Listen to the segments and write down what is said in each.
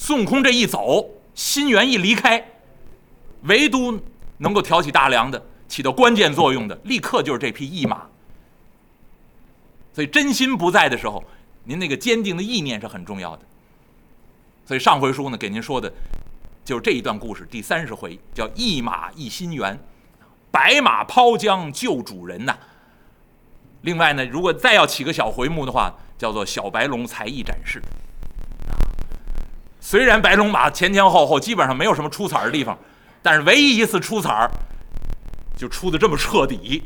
孙悟空这一走，心猿一离开，唯独能够挑起大梁的、起到关键作用的，立刻就是这匹驿马。所以真心不在的时候，您那个坚定的意念是很重要的。所以上回书呢，给您说的，就是这一段故事第三十回，叫“一马一心猿”，白马抛江救主人呐。另外呢，如果再要起个小回目的话，叫做“小白龙才艺展示”。虽然白龙马前前后后基本上没有什么出彩的地方，但是唯一一次出彩儿就出的这么彻底，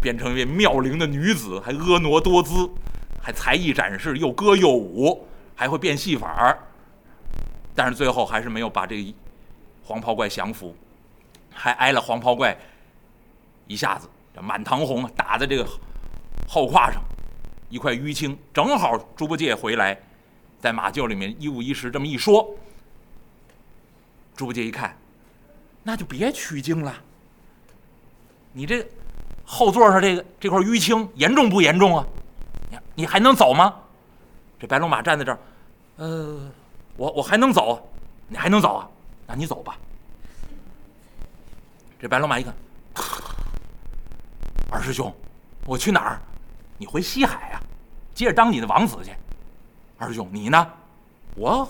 变成一位妙龄的女子，还婀娜多姿，还才艺展示，又歌又舞。还会变戏法儿，但是最后还是没有把这黄袍怪降服，还挨了黄袍怪一下子，满堂红打在这个后胯上，一块淤青。正好猪八戒回来，在马厩里面一五一十这么一说，猪八戒一看，那就别取经了。你这后座上这个这块淤青严重不严重啊？你你还能走吗？这白龙马站在这儿，呃，我我还能走，你还能走啊？那你走吧。这白龙马一看，二师兄，我去哪儿？你回西海啊，接着当你的王子去。二师兄，你呢？我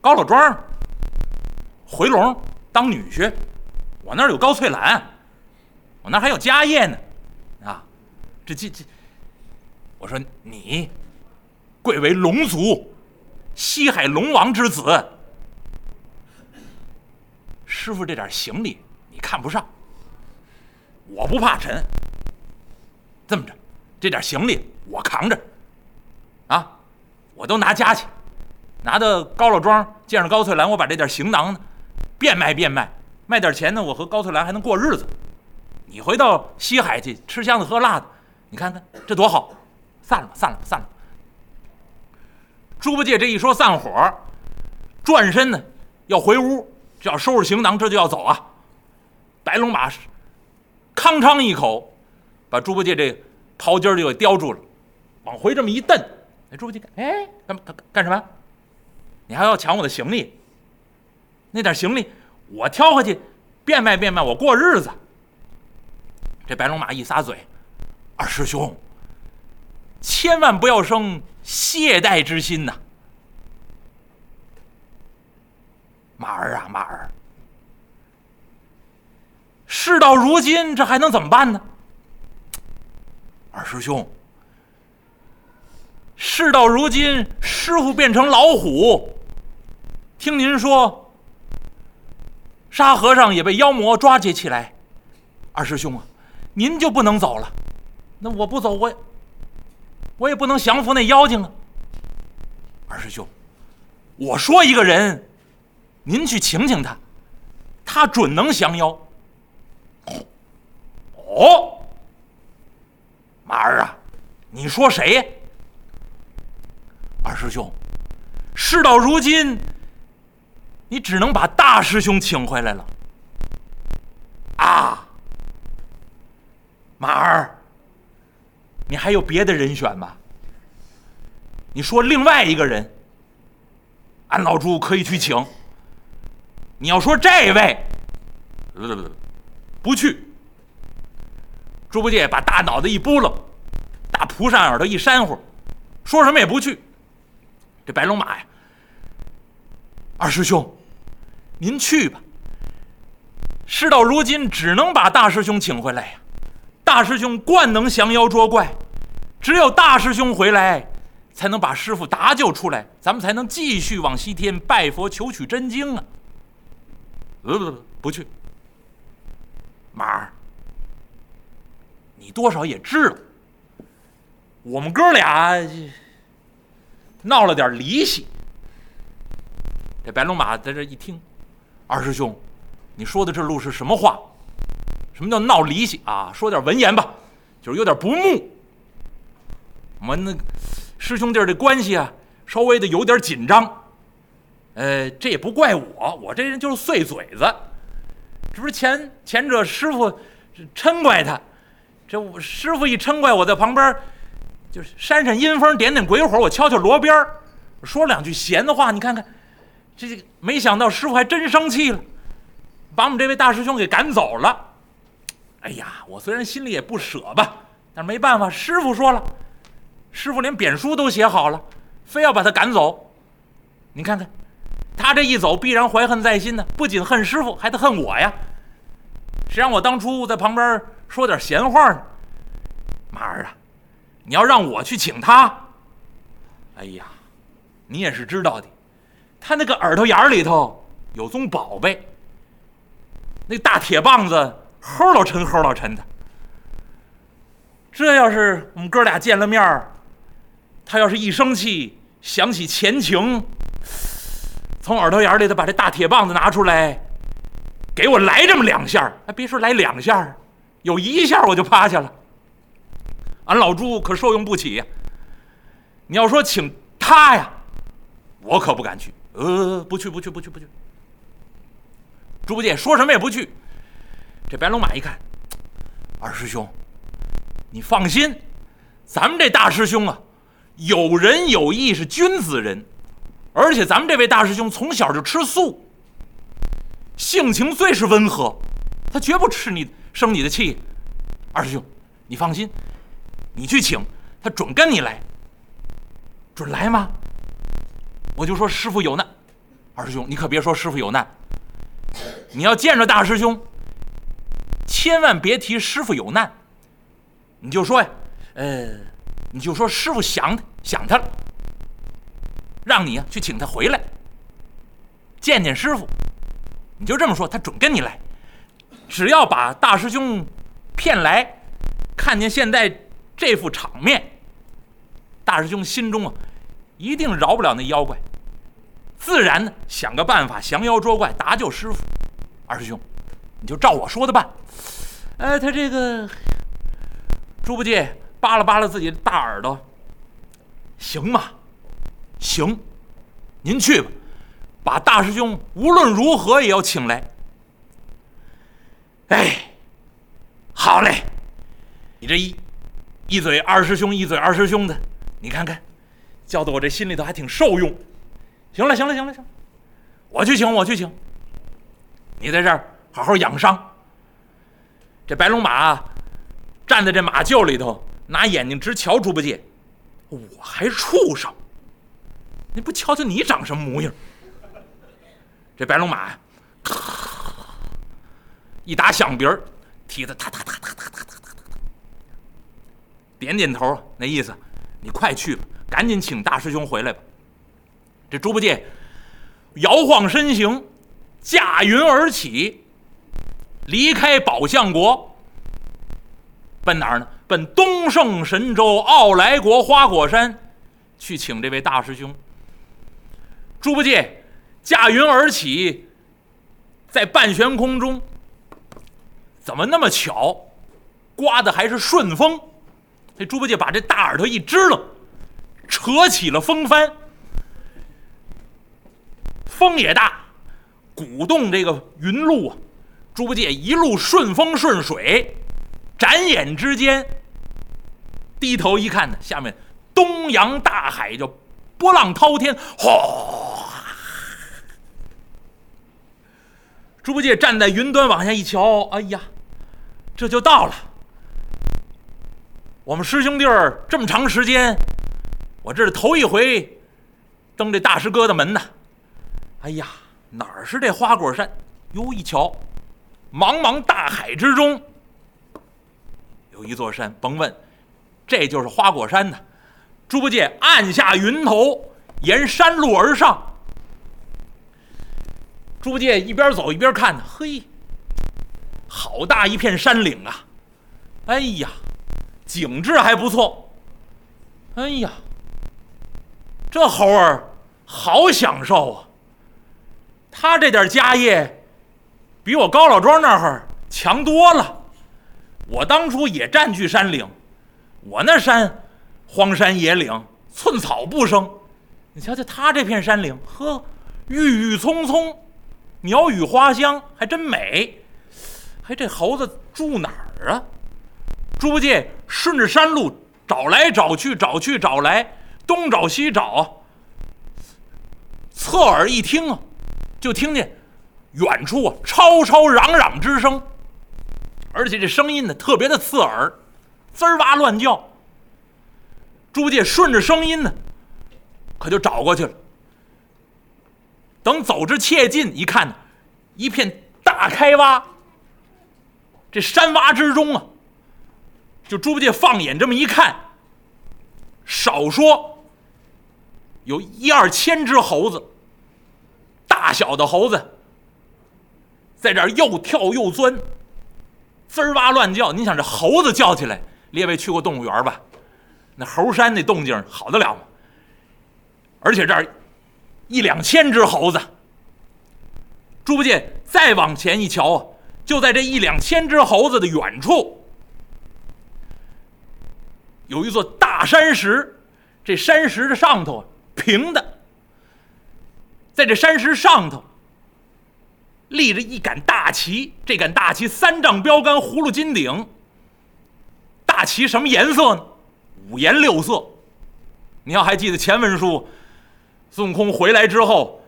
高老庄回笼当女婿，我那儿有高翠兰，我那儿还有家业呢。啊，这这这，我说你。贵为龙族，西海龙王之子。师傅这点行李你看不上，我不怕沉。这么着，这点行李我扛着，我都拿家去，拿到高老庄见上高翠兰，我把这点行囊呢变卖变卖，卖点钱呢，我和高翠兰还能过日子。你回到西海去吃香的喝辣的，你看看这多好。散了吧，散了吧，散了吧。猪八戒这一说散伙，转身呢，要回屋，就要收拾行囊，这就要走啊。白龙马吭昌一口，把猪八戒这袍襟就给叼住了，往回这么一蹬。那猪八戒，哎，干干干什么？你还要抢我的行李？那点行李我挑回去，变卖变卖，我过日子。这白龙马一撒嘴，二师兄，千万不要生。懈怠之心呐，马儿啊，马儿，事到如今，这还能怎么办呢？二师兄，事到如今，师傅变成老虎，听您说，沙和尚也被妖魔抓接起来，二师兄啊，您就不能走了？那我不走，我。我也不能降服那妖精啊，二师兄，我说一个人，您去请请他，他准能降妖。哦，马儿啊，你说谁？二师兄，事到如今，你只能把大师兄请回来了。啊，马儿。你还有别的人选吗？你说另外一个人，俺老朱可以去请。你要说这位，不去。猪八戒把大脑袋一拨楞，大蒲扇耳朵一扇呼，说什么也不去。这白龙马呀，二师兄，您去吧。事到如今，只能把大师兄请回来呀。大师兄惯能降妖捉怪，只有大师兄回来，才能把师傅搭救出来，咱们才能继续往西天拜佛求取真经啊！不不不，不去。马儿，你多少也知道，我们哥俩闹了点离析。这白龙马在这一听，二师兄，你说的这路是什么话？什么叫闹离析啊？说点文言吧，就是有点不睦。我们那师兄弟的关系啊，稍微的有点紧张。呃，这也不怪我，我这人就是碎嘴子。这不是前前者师傅嗔怪他，这师傅一嗔怪，我在旁边就是扇扇阴风，点点鬼火，我敲敲锣边儿说两句闲的话，你看看，这没想到师傅还真生气了，把我们这位大师兄给赶走了。哎呀，我虽然心里也不舍吧，但是没办法，师傅说了，师傅连贬书都写好了，非要把他赶走。你看看，他这一走，必然怀恨在心呢，不仅恨师傅，还得恨我呀。谁让我当初在旁边说点闲话呢？马儿啊，你要让我去请他，哎呀！你也是知道的，他那个耳朵眼里头有宗宝贝，那大铁棒子齁老沉齁老沉的。这要是我们哥俩见了面他要是一生气，想起前情，从耳朵眼里头把这大铁棒子拿出来，给我来这么两下还别说来两下有一下我就趴下了。俺老朱可受用不起呀。你要说请他呀。我可不敢去，呃，不去，不去，不去，不去。猪八戒说什么也不去。这白龙马一看，二师兄，你放心，咱们这大师兄啊，有仁有义，是君子人，而且咱们这位大师兄从小就吃素，性情最是温和，他绝不吃你生你的气。二师兄，你放心，你去请他，准跟你来，准来吗？我就说师傅有难，二师兄你可别说师傅有难。你要见着大师兄，千万别提师傅有难，你就说呀，呃，你就说师傅想他想他了，让你呀去请他回来，见见师傅。你就这么说，他准跟你来。只要把大师兄骗来，看见现在这副场面，大师兄心中啊。一定饶不了那妖怪，自然呢想个办法降妖捉怪搭救师傅。二师兄，你就照我说的办。哎，他这个猪八戒扒拉扒拉自己的大耳朵，行吗？行，您去吧，把大师兄无论如何也要请来。哎，好嘞，你这一一嘴二师兄，一嘴二师兄的，你看看，叫的我这心里头还挺受用。行了，行了，行了，行，我去请，我去请。你在这儿好好养伤。这白龙马站在这马厩里头，拿眼睛直瞧猪八戒，我还畜生，你不瞧瞧你长什么模样？这白龙马，咔，一打响鼻儿，蹄子踏踏踏。点点头，那意思，你快去吧。赶紧请大师兄回来吧！这猪八戒摇晃身形，驾云而起，离开宝象国，奔哪儿呢？奔东胜神州傲来国花果山，去请这位大师兄。猪八戒驾云而起，在半悬空中，怎么那么巧，刮的还是顺风？这猪八戒把这大耳朵一支棱。扯起了风帆，风也大，鼓动这个云路啊。猪八戒一路顺风顺水，眨眼之间，低头一看呢，下面东洋大海就波浪滔天，哗！猪八戒站在云端往下一瞧，哎呀，这就到了。我们师兄弟儿这么长时间。我这是头一回登这大师哥的门呐！哎呀，哪儿是这花果山？哟，一瞧，茫茫大海之中有一座山，甭问，这就是花果山呐！猪八戒按下云头，沿山路而上。猪八戒一边走一边看，嘿，好大一片山岭啊！哎呀，景致还不错。哎呀！这猴儿好享受啊！他这点家业比我高老庄那会儿强多了。我当初也占据山岭，我那山荒山野岭，寸草不生。你瞧瞧他这片山岭，呵，郁郁葱葱，鸟语花香，还真美。哎这猴子住哪儿啊？猪八戒顺着山路找来找去，找去找来。东找西找，侧耳一听啊，就听见远处啊吵吵嚷嚷之声，而且这声音呢特别的刺耳，滋儿哇乱叫。猪八戒顺着声音呢，可就找过去了。等走至切近一看，一片大开洼。这山洼之中啊，就猪八戒放眼这么一看，少说有一二千只猴子，大小的猴子，在这儿又跳又钻，滋儿哇乱叫。你想这猴子叫起来，列位去过动物园吧？那猴山那动静好得了吗？而且这儿一两千只猴子，猪八戒再往前一瞧啊。就在这一两千只猴子的远处，有一座大山石，这山石的上头平的，在这山石上头立着一杆大旗，这杆大旗三丈标杆，葫芦金顶。大旗什么颜色呢？五颜六色。你要还记得前文书，孙悟空回来之后，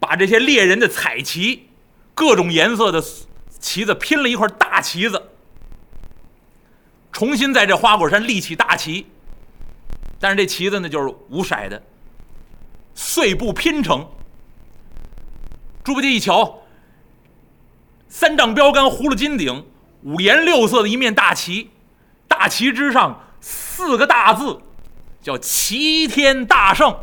把这些猎人的彩旗。各种颜色的旗子拼了一块大旗子，重新在这花果山立起大旗。但是这旗子呢，就是五色的，碎布拼成。猪八戒一瞧，三丈标杆，葫芦金顶，五颜六色的一面大旗，大旗之上四个大字，叫“齐天大圣”。